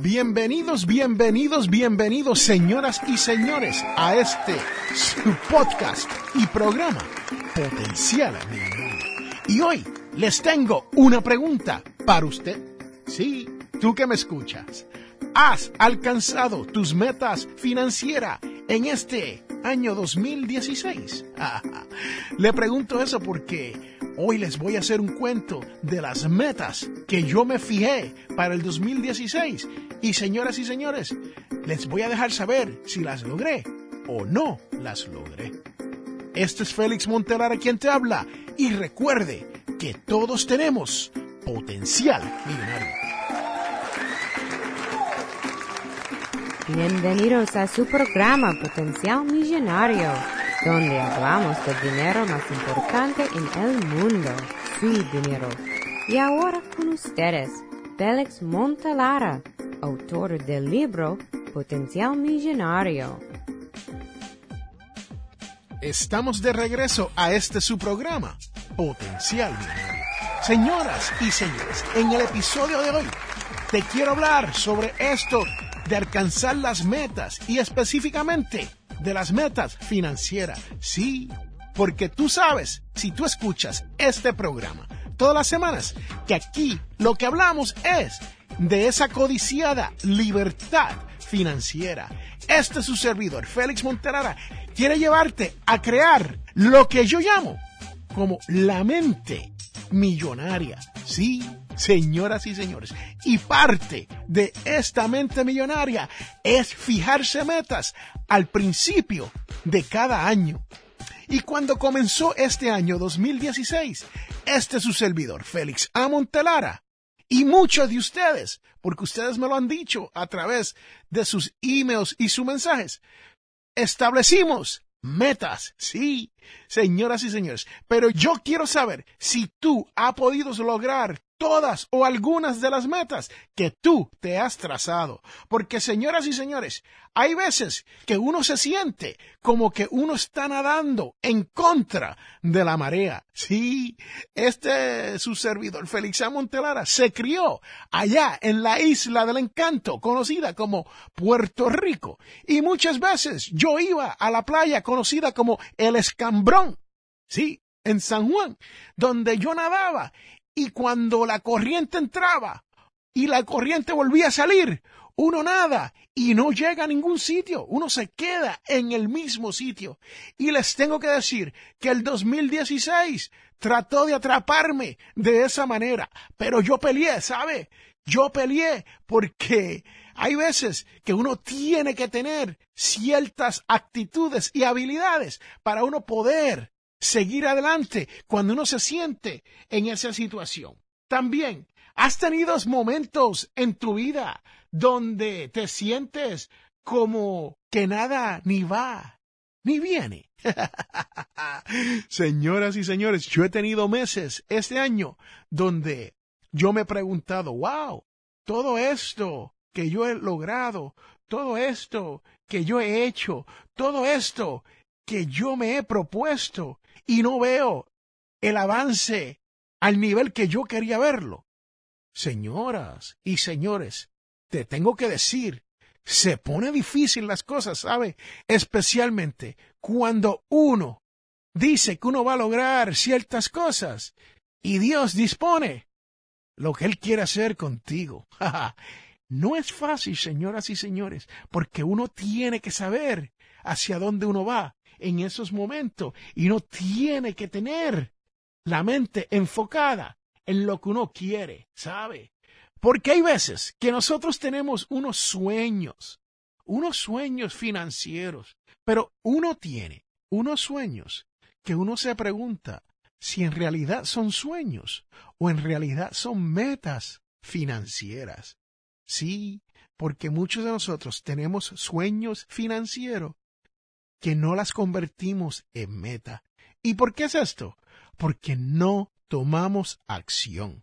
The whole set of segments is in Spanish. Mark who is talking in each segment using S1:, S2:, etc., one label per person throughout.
S1: Bienvenidos, bienvenidos, bienvenidos, señoras y señores, a este su podcast y programa Potencial Millonario. Y hoy les tengo una pregunta para usted. Sí, tú que me escuchas. ¿Has alcanzado tus metas financieras en este año 2016? Le pregunto eso porque hoy les voy a hacer un cuento de las metas que yo me fijé para el 2016 y señoras y señores, les voy a dejar saber si las logré o no las logré. Este es Félix Montelar quien te habla y recuerde que todos tenemos potencial millonario.
S2: Bienvenidos a su programa Potencial Millonario, donde hablamos del dinero más importante en el mundo, su dinero. Y ahora con ustedes, Félix Montelara autor del libro Potencial Millonario.
S1: Estamos de regreso a este su programa, Potencial Millonario. Señoras y señores, en el episodio de hoy te quiero hablar sobre esto de alcanzar las metas y específicamente de las metas financieras. Sí, porque tú sabes, si tú escuchas este programa todas las semanas, que aquí lo que hablamos es de esa codiciada libertad financiera. Este es su servidor, Félix Monterara, quiere llevarte a crear lo que yo llamo como la mente millonaria. Sí, señoras y señores. Y parte de esta mente millonaria es fijarse metas al principio de cada año. Y cuando comenzó este año 2016, este es su servidor, Félix A. Y muchos de ustedes, porque ustedes me lo han dicho a través de sus emails y sus mensajes, establecimos metas, sí, señoras y señores, pero yo quiero saber si tú has podido lograr todas o algunas de las metas que tú te has trazado. Porque, señoras y señores, hay veces que uno se siente como que uno está nadando en contra de la marea. Sí, este su servidor, Félix A. Montelara, se crió allá en la isla del encanto, conocida como Puerto Rico. Y muchas veces yo iba a la playa conocida como el Escambrón. Sí, en San Juan, donde yo nadaba y cuando la corriente entraba y la corriente volvía a salir, uno nada y no llega a ningún sitio, uno se queda en el mismo sitio. Y les tengo que decir que el 2016 trató de atraparme de esa manera, pero yo peleé, ¿sabe? Yo peleé porque hay veces que uno tiene que tener ciertas actitudes y habilidades para uno poder seguir adelante cuando uno se siente en esa situación. También, ¿has tenido momentos en tu vida donde te sientes como que nada ni va ni viene? Señoras y señores, yo he tenido meses este año donde yo me he preguntado, wow, todo esto que yo he logrado, todo esto que yo he hecho, todo esto que yo me he propuesto, y no veo el avance al nivel que yo quería verlo. Señoras y señores, te tengo que decir, se pone difícil las cosas, ¿sabe? Especialmente cuando uno dice que uno va a lograr ciertas cosas y Dios dispone lo que Él quiere hacer contigo. no es fácil, señoras y señores, porque uno tiene que saber hacia dónde uno va en esos momentos y no tiene que tener la mente enfocada en lo que uno quiere, ¿sabe? Porque hay veces que nosotros tenemos unos sueños, unos sueños financieros, pero uno tiene unos sueños que uno se pregunta si en realidad son sueños o en realidad son metas financieras. Sí, porque muchos de nosotros tenemos sueños financieros que no las convertimos en meta. ¿Y por qué es esto? Porque no tomamos acción.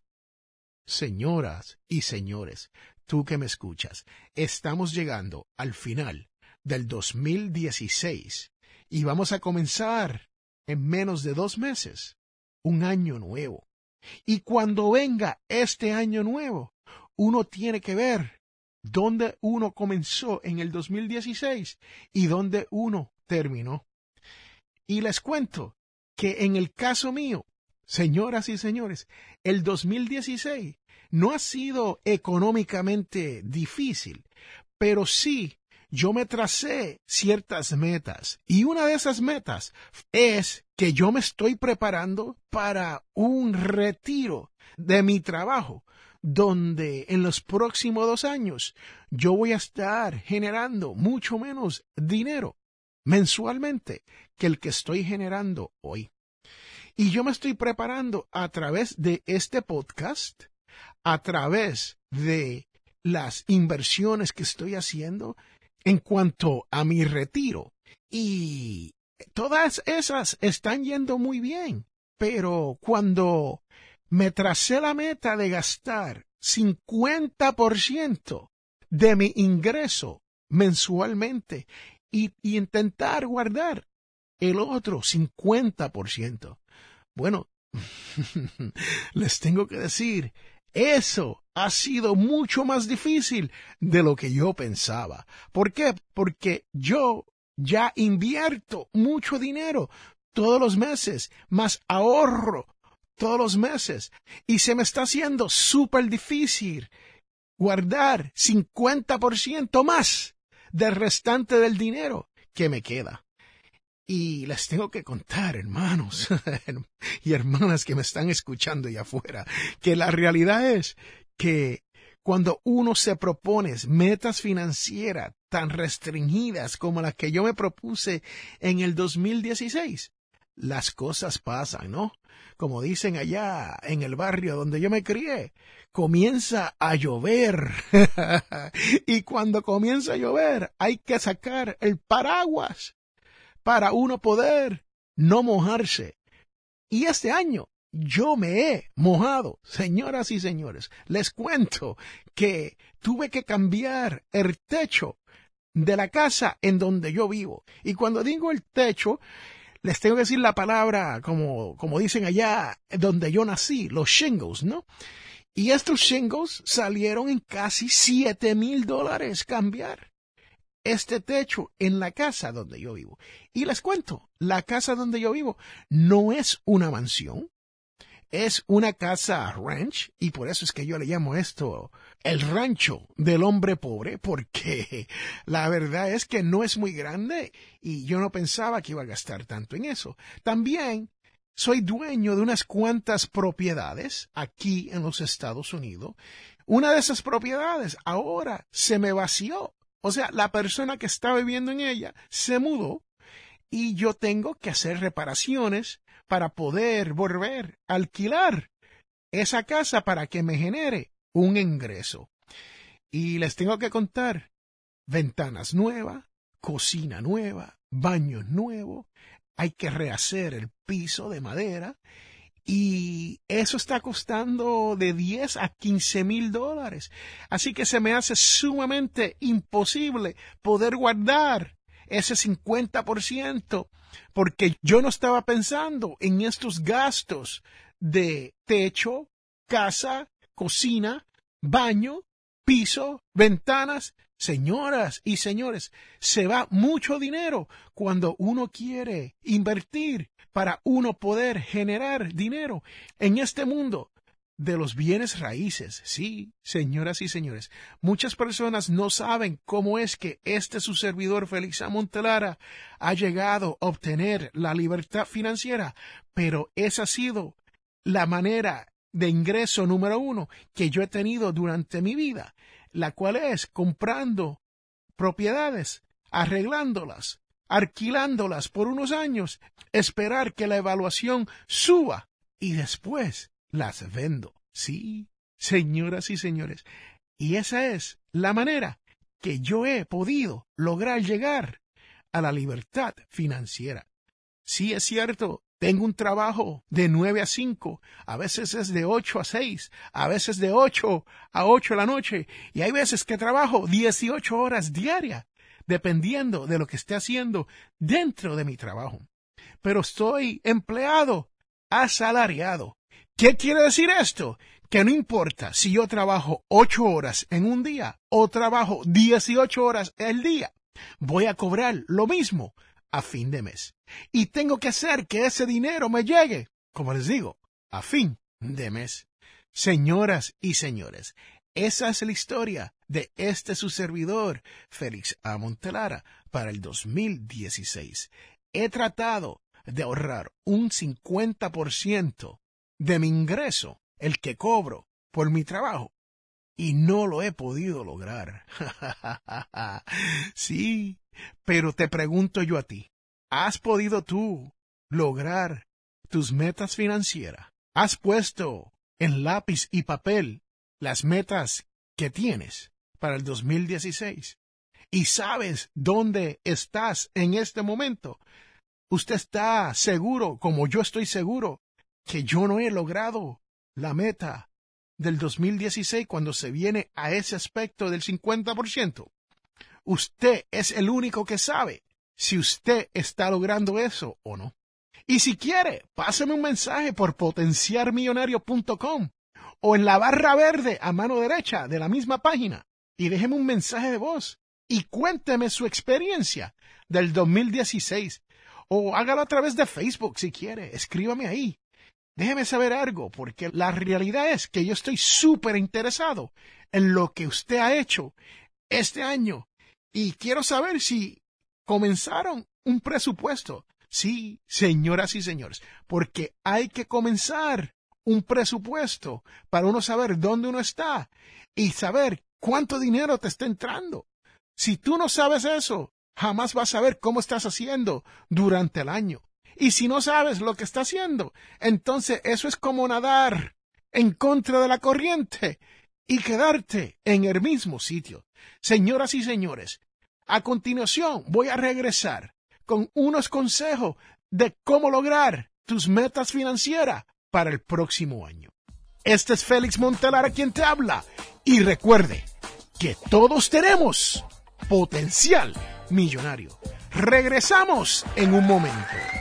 S1: Señoras y señores, tú que me escuchas, estamos llegando al final del 2016 y vamos a comenzar en menos de dos meses un año nuevo. Y cuando venga este año nuevo, uno tiene que ver dónde uno comenzó en el 2016 y dónde uno Y les cuento que en el caso mío, señoras y señores, el 2016 no ha sido económicamente difícil, pero sí yo me tracé ciertas metas y una de esas metas es que yo me estoy preparando para un retiro de mi trabajo donde en los próximos dos años yo voy a estar generando mucho menos dinero mensualmente que el que estoy generando hoy. Y yo me estoy preparando a través de este podcast, a través de las inversiones que estoy haciendo en cuanto a mi retiro. Y todas esas están yendo muy bien. Pero cuando me tracé la meta de gastar 50% de mi ingreso mensualmente y, intentar guardar el otro 50%. Bueno, les tengo que decir, eso ha sido mucho más difícil de lo que yo pensaba. ¿Por qué? Porque yo ya invierto mucho dinero todos los meses, más ahorro todos los meses, y se me está haciendo súper difícil guardar 50% más del restante del dinero que me queda. Y les tengo que contar, hermanos y hermanas que me están escuchando allá afuera, que la realidad es que cuando uno se propone metas financieras tan restringidas como las que yo me propuse en el 2016, las cosas pasan, ¿no? Como dicen allá en el barrio donde yo me crié, comienza a llover. y cuando comienza a llover hay que sacar el paraguas para uno poder no mojarse. Y este año yo me he mojado, señoras y señores. Les cuento que tuve que cambiar el techo de la casa en donde yo vivo. Y cuando digo el techo, les tengo que decir la palabra como, como dicen allá donde yo nací, los shingles, ¿no? Y estos shingles salieron en casi siete mil dólares cambiar este techo en la casa donde yo vivo. Y les cuento, la casa donde yo vivo no es una mansión, es una casa ranch y por eso es que yo le llamo esto el rancho del hombre pobre porque la verdad es que no es muy grande y yo no pensaba que iba a gastar tanto en eso. También soy dueño de unas cuantas propiedades aquí en los Estados Unidos. Una de esas propiedades ahora se me vació o sea, la persona que está viviendo en ella se mudó y yo tengo que hacer reparaciones para poder volver a alquilar esa casa para que me genere un ingreso. Y les tengo que contar ventanas nuevas, cocina nueva, baños nuevos, hay que rehacer el piso de madera y eso está costando de 10 a 15 mil dólares. Así que se me hace sumamente imposible poder guardar ese 50% porque yo no estaba pensando en estos gastos de techo, casa, cocina, baño, piso, ventanas. Señoras y señores, se va mucho dinero cuando uno quiere invertir para uno poder generar dinero en este mundo de los bienes raíces. Sí, señoras y señores, muchas personas no saben cómo es que este su servidor Félix Amontelara ha llegado a obtener la libertad financiera, pero esa ha sido la manera de ingreso número uno que yo he tenido durante mi vida, la cual es comprando propiedades, arreglándolas, alquilándolas por unos años, esperar que la evaluación suba y después las vendo. Sí, señoras y señores. Y esa es la manera que yo he podido lograr llegar a la libertad financiera. Sí es cierto, tengo un trabajo de nueve a cinco, a veces es de ocho a seis, a veces de ocho a ocho de la noche, y hay veces que trabajo dieciocho horas diarias dependiendo de lo que esté haciendo dentro de mi trabajo. Pero estoy empleado asalariado. ¿Qué quiere decir esto? que no importa si yo trabajo ocho horas en un día o trabajo 18 horas el día, voy a cobrar lo mismo a fin de mes. Y tengo que hacer que ese dinero me llegue, como les digo, a fin de mes. Señoras y señores, esa es la historia de este su servidor, Félix A. Montelara, para el 2016. He tratado de ahorrar un 50% de mi ingreso, el que cobro por mi trabajo, y no lo he podido lograr. sí, pero te pregunto yo a ti, ¿has podido tú lograr tus metas financieras? ¿Has puesto en lápiz y papel las metas que tienes para el 2016? ¿Y sabes dónde estás en este momento? Usted está seguro, como yo estoy seguro, que yo no he logrado la meta del 2016 cuando se viene a ese aspecto del 50%. Usted es el único que sabe si usted está logrando eso o no. Y si quiere, páseme un mensaje por potenciarmillonario.com o en la barra verde a mano derecha de la misma página y déjeme un mensaje de voz y cuénteme su experiencia del 2016 o hágalo a través de Facebook si quiere, escríbame ahí. Déjeme saber algo, porque la realidad es que yo estoy súper interesado en lo que usted ha hecho este año y quiero saber si comenzaron un presupuesto. Sí, señoras y señores, porque hay que comenzar un presupuesto para uno saber dónde uno está y saber cuánto dinero te está entrando. Si tú no sabes eso, jamás vas a saber cómo estás haciendo durante el año. Y si no sabes lo que está haciendo, entonces eso es como nadar en contra de la corriente y quedarte en el mismo sitio. Señoras y señores, a continuación voy a regresar con unos consejos de cómo lograr tus metas financieras para el próximo año. Este es Félix Montelar quien te habla y recuerde que todos tenemos potencial millonario. Regresamos en un momento.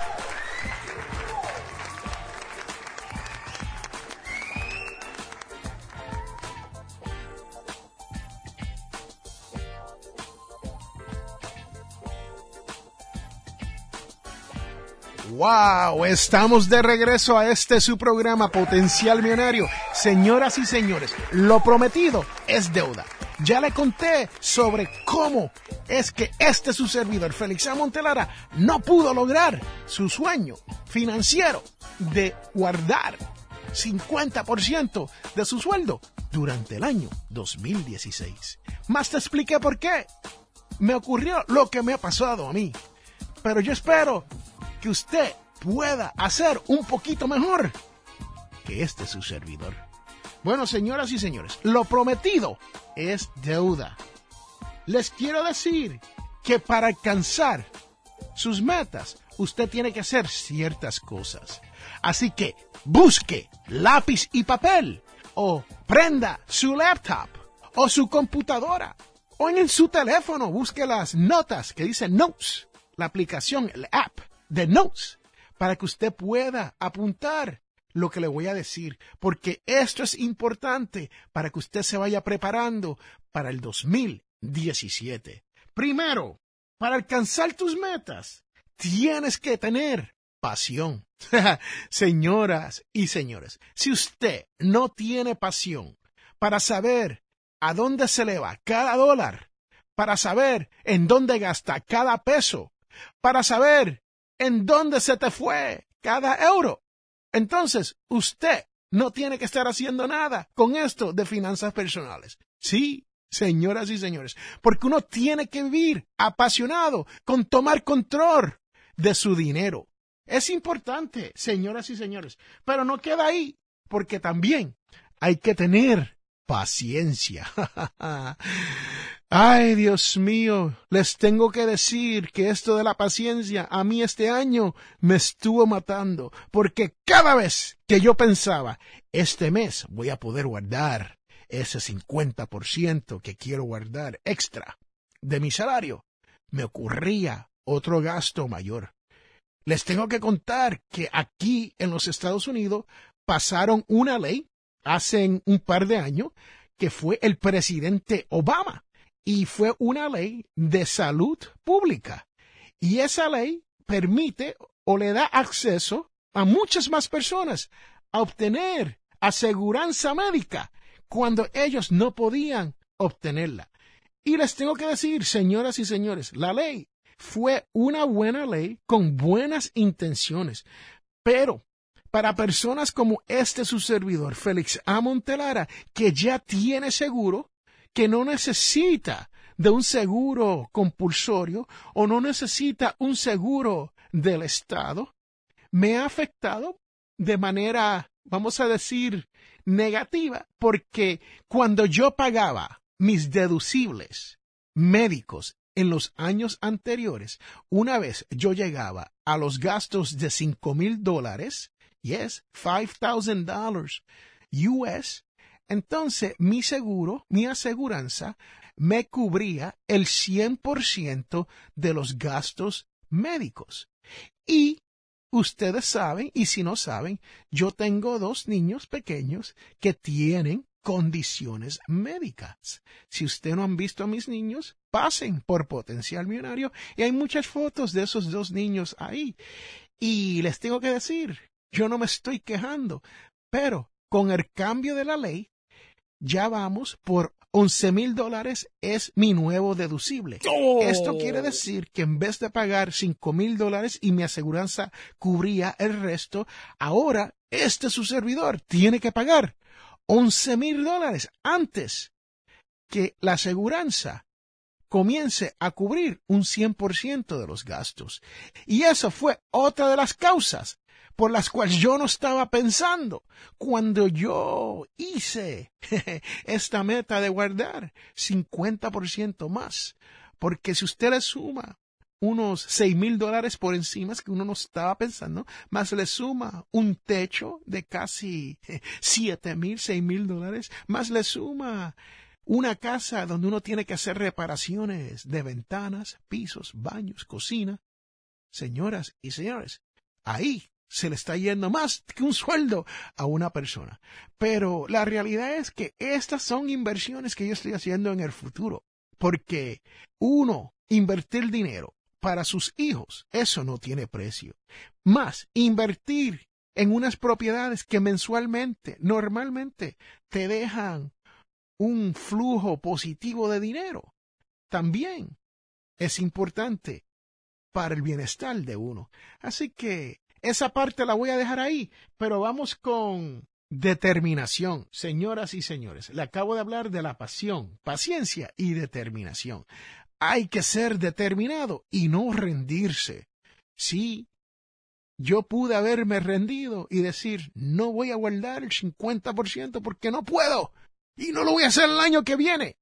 S1: Wow, estamos de regreso a este su programa Potencial Millonario. Señoras y señores, lo prometido es deuda. Ya le conté sobre cómo es que este su servidor, Félix A. Montelara, no pudo lograr su sueño financiero de guardar 50% de su sueldo durante el año 2016. Más te expliqué por qué. Me ocurrió lo que me ha pasado a mí. Pero yo espero que usted pueda hacer un poquito mejor que este su servidor. Bueno, señoras y señores, lo prometido es deuda. Les quiero decir que para alcanzar sus metas, usted tiene que hacer ciertas cosas. Así que busque lápiz y papel o prenda su laptop o su computadora o en su teléfono busque las notas que dicen Notes, la aplicación, el app de Notes para que usted pueda apuntar lo que le voy a decir, porque esto es importante para que usted se vaya preparando para el 2017. Primero, para alcanzar tus metas, tienes que tener pasión. Señoras y señores, si usted no tiene pasión para saber a dónde se le va cada dólar, para saber en dónde gasta cada peso, para saber en dónde se te fue cada euro. Entonces, usted no tiene que estar haciendo nada con esto de finanzas personales. Sí, señoras y señores, porque uno tiene que vivir apasionado con tomar control de su dinero. Es importante, señoras y señores, pero no queda ahí. porque también hay que tener paciencia. Ay, Dios mío, les tengo que decir que esto de la paciencia a mí este año me estuvo matando, porque cada vez que yo pensaba, este mes voy a poder guardar ese 50% que quiero guardar extra de mi salario, me ocurría otro gasto mayor. Les tengo que contar que aquí en los Estados Unidos pasaron una ley hace un par de años que fue el presidente Obama y fue una ley de salud pública. Y esa ley permite o le da acceso a muchas más personas a obtener aseguranza médica cuando ellos no podían obtenerla. Y les tengo que decir, señoras y señores, la ley fue una buena ley con buenas intenciones, pero para personas como este su servidor, Félix A. Montelara, que ya tiene seguro, que no necesita de un seguro compulsorio o no necesita un seguro del Estado, me ha afectado de manera, vamos a decir, negativa, porque cuando yo pagaba mis deducibles médicos en los años anteriores, una vez yo llegaba a los gastos de cinco mil dólares, yes, five thousand dollars US, entonces mi seguro, mi aseguranza, me cubría el 100% de los gastos médicos. Y ustedes saben, y si no saben, yo tengo dos niños pequeños que tienen condiciones médicas. Si usted no han visto a mis niños, pasen por Potencial Millonario y hay muchas fotos de esos dos niños ahí. Y les tengo que decir, yo no me estoy quejando, pero con el cambio de la ley, ya vamos por once mil dólares es mi nuevo deducible. Esto quiere oh. decir que en vez de pagar cinco mil dólares y mi aseguranza cubría el resto, ahora este su servidor tiene que pagar once mil dólares antes que la aseguranza comience a cubrir un 100% de los gastos. Y eso fue otra de las causas por las cuales yo no estaba pensando cuando yo hice esta meta de guardar 50% más. Porque si usted le suma unos seis mil dólares por encima que uno no estaba pensando, más le suma un techo de casi siete mil, seis mil dólares, más le suma una casa donde uno tiene que hacer reparaciones de ventanas, pisos, baños, cocina. Señoras y señores, ahí se le está yendo más que un sueldo a una persona. Pero la realidad es que estas son inversiones que yo estoy haciendo en el futuro. Porque uno, invertir dinero para sus hijos, eso no tiene precio. Más, invertir en unas propiedades que mensualmente, normalmente, te dejan un flujo positivo de dinero, también es importante para el bienestar de uno. Así que esa parte la voy a dejar ahí, pero vamos con determinación. Señoras y señores, le acabo de hablar de la pasión, paciencia y determinación. Hay que ser determinado y no rendirse. Sí, yo pude haberme rendido y decir, no voy a guardar el 50% porque no puedo y no lo voy a hacer el año que viene.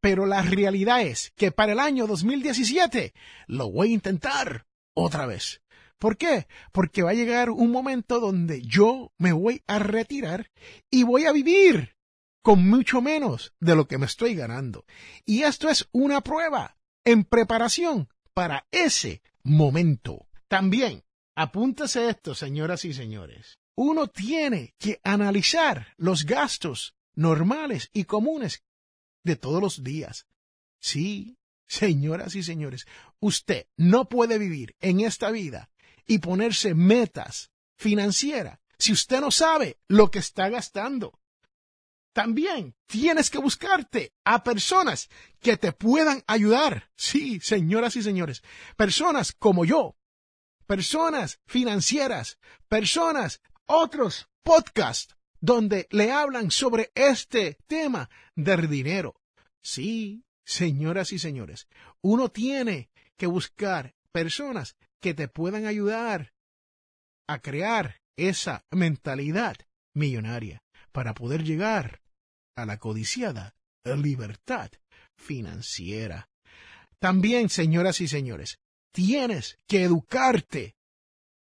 S1: Pero la realidad es que para el año 2017 lo voy a intentar otra vez. ¿Por qué? Porque va a llegar un momento donde yo me voy a retirar y voy a vivir con mucho menos de lo que me estoy ganando. Y esto es una prueba en preparación para ese momento. También, apúntase esto, señoras y señores. Uno tiene que analizar los gastos normales y comunes de todos los días. Sí, señoras y señores, usted no puede vivir en esta vida y ponerse metas financieras si usted no sabe lo que está gastando. También tienes que buscarte a personas que te puedan ayudar. Sí, señoras y señores, personas como yo, personas financieras, personas, otros podcasts donde le hablan sobre este tema del dinero. Sí, señoras y señores, uno tiene que buscar personas que te puedan ayudar a crear esa mentalidad millonaria para poder llegar a la codiciada libertad financiera. También, señoras y señores, tienes que educarte.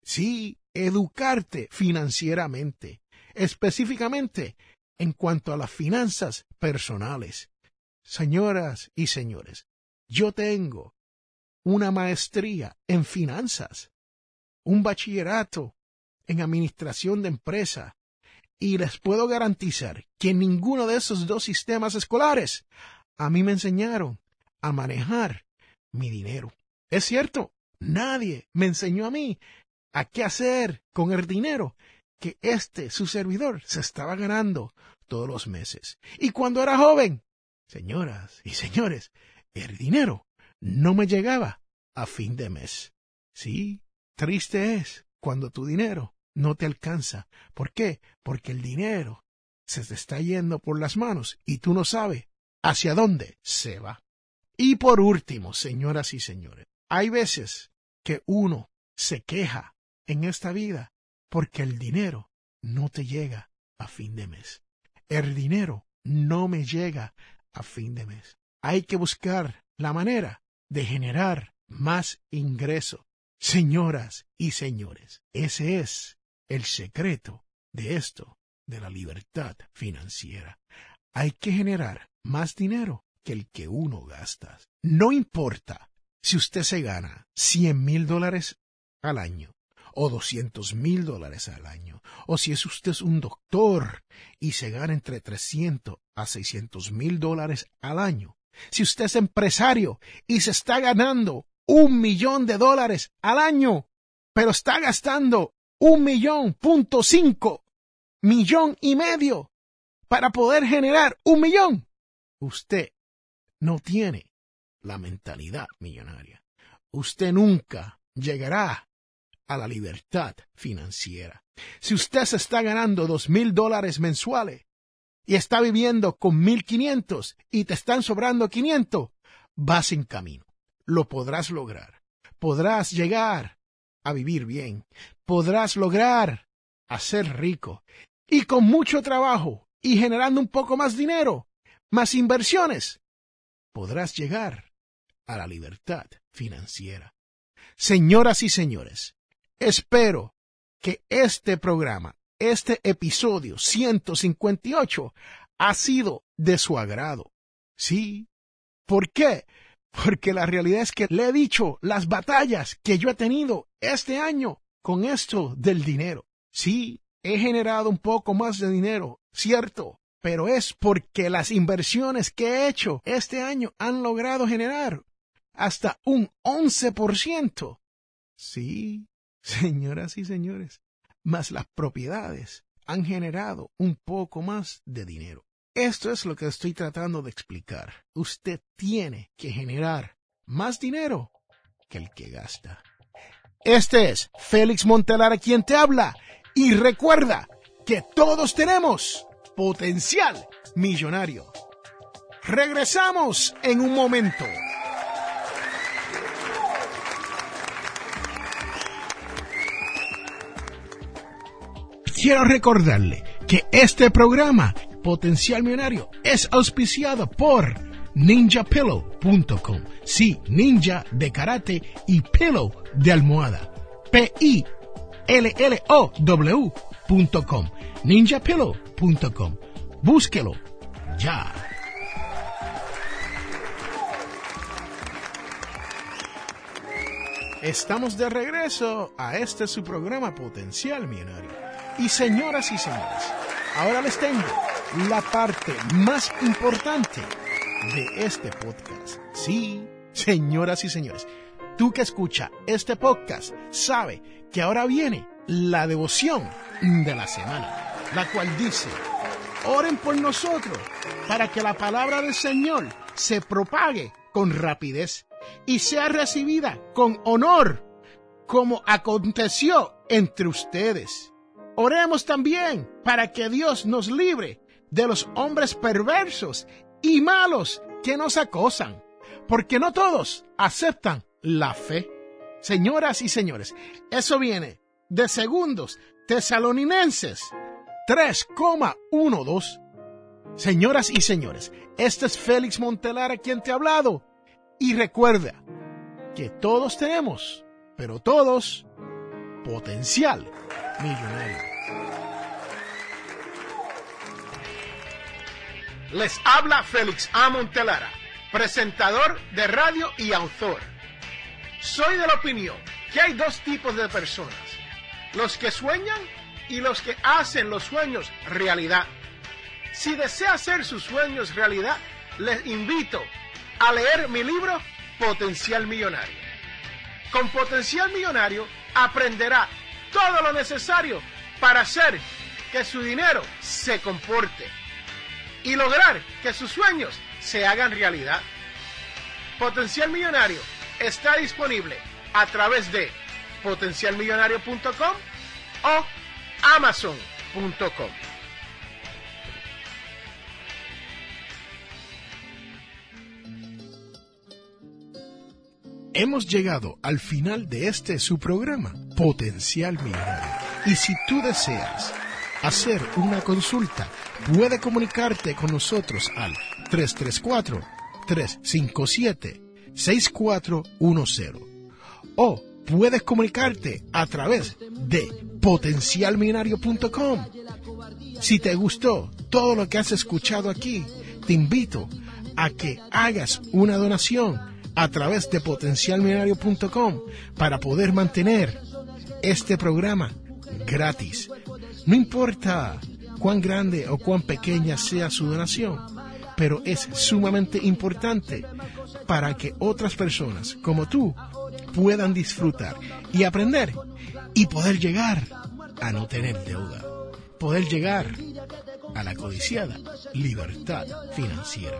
S1: Sí, educarte financieramente, específicamente en cuanto a las finanzas personales. Señoras y señores, yo tengo una maestría en finanzas, un bachillerato en administración de empresa, y les puedo garantizar que ninguno de esos dos sistemas escolares a mí me enseñaron a manejar mi dinero. Es cierto, nadie me enseñó a mí a qué hacer con el dinero que este, su servidor, se estaba ganando todos los meses. Y cuando era joven, señoras y señores, el dinero no me llegaba a fin de mes. Sí, triste es cuando tu dinero no te alcanza. ¿Por qué? Porque el dinero se te está yendo por las manos y tú no sabes hacia dónde se va. Y por último, señoras y señores, hay veces que uno se queja en esta vida porque el dinero no te llega a fin de mes. El dinero no me llega a fin de mes. Hay que buscar la manera de generar más ingreso. Señoras y señores, ese es el secreto de esto, de la libertad financiera. Hay que generar más dinero que el que uno gasta. No importa si usted se gana cien mil dólares al año o doscientos mil dólares al año, o si es usted un doctor y se gana entre trescientos a seiscientos mil dólares al año, si usted es empresario y se está ganando un millón de dólares al año, pero está gastando un millón punto cinco, millón y medio para poder generar un millón, usted no tiene la mentalidad millonaria. Usted nunca llegará a la libertad financiera. Si usted se está ganando dos mil dólares mensuales y está viviendo con mil quinientos y te están sobrando quinientos, vas en camino. Lo podrás lograr. Podrás llegar a vivir bien. Podrás lograr a ser rico. Y con mucho trabajo y generando un poco más dinero, más inversiones, podrás llegar a la libertad financiera. Señoras y señores, espero que este programa, este episodio 158, ha sido de su agrado. Sí. ¿Por qué? Porque la realidad es que le he dicho las batallas que yo he tenido este año con esto del dinero. Sí, he generado un poco más de dinero, cierto, pero es porque las inversiones que he hecho este año han logrado generar hasta un 11%. Sí, señoras y señores, más las propiedades han generado un poco más de dinero. Esto es lo que estoy tratando de explicar. Usted tiene que generar más dinero que el que gasta. Este es Félix Montelar quien te habla y recuerda que todos tenemos potencial millonario. Regresamos en un momento. Quiero recordarle que este programa, Potencial Millonario, es auspiciado por ninjapillow.com. Sí, ninja de karate y pillow de almohada. P-I-L-L-O-W.com. ninjapillow.com. Búsquelo ya. Estamos de regreso a este su programa Potencial Millonario. Y señoras y señores, ahora les tengo la parte más importante de este podcast. Sí, señoras y señores, tú que escucha este podcast sabe que ahora viene la devoción de la semana, la cual dice, oren por nosotros para que la palabra del Señor se propague con rapidez y sea recibida con honor, como aconteció entre ustedes. Oremos también para que Dios nos libre de los hombres perversos y malos que nos acosan, porque no todos aceptan la fe. Señoras y señores, eso viene de segundos tesalonicenses 3,12. Señoras y señores, este es Félix Montelara quien te ha hablado. Y recuerda que todos tenemos, pero todos, potencial millonario. Les habla Félix A. Montelara, presentador de radio y autor. Soy de la opinión que hay dos tipos de personas, los que sueñan y los que hacen los sueños realidad. Si desea hacer sus sueños realidad, les invito a leer mi libro Potencial Millonario. Con Potencial Millonario aprenderá todo lo necesario para hacer que su dinero se comporte y lograr que sus sueños se hagan realidad. Potencial Millonario está disponible a través de potencialmillonario.com o amazon.com. Hemos llegado al final de este su programa, Potencial Millonario. Y si tú deseas hacer una consulta, puede comunicarte con nosotros al 334-357-6410 o puedes comunicarte a través de potencialmillonario.com. Si te gustó todo lo que has escuchado aquí, te invito a que hagas una donación a través de potencialmillonario.com para poder mantener este programa gratis. No importa cuán grande o cuán pequeña sea su donación, pero es sumamente importante para que otras personas como tú puedan disfrutar y aprender y poder llegar a no tener deuda, poder llegar a la codiciada libertad financiera.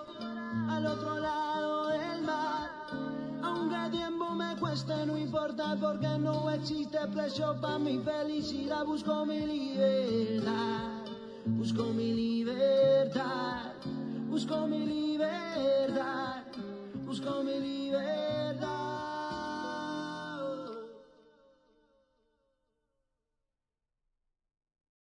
S3: Cueste, no importa porque no existe precio para mi felicidad. Busco mi libertad, busco mi libertad, busco mi libertad, busco mi libertad.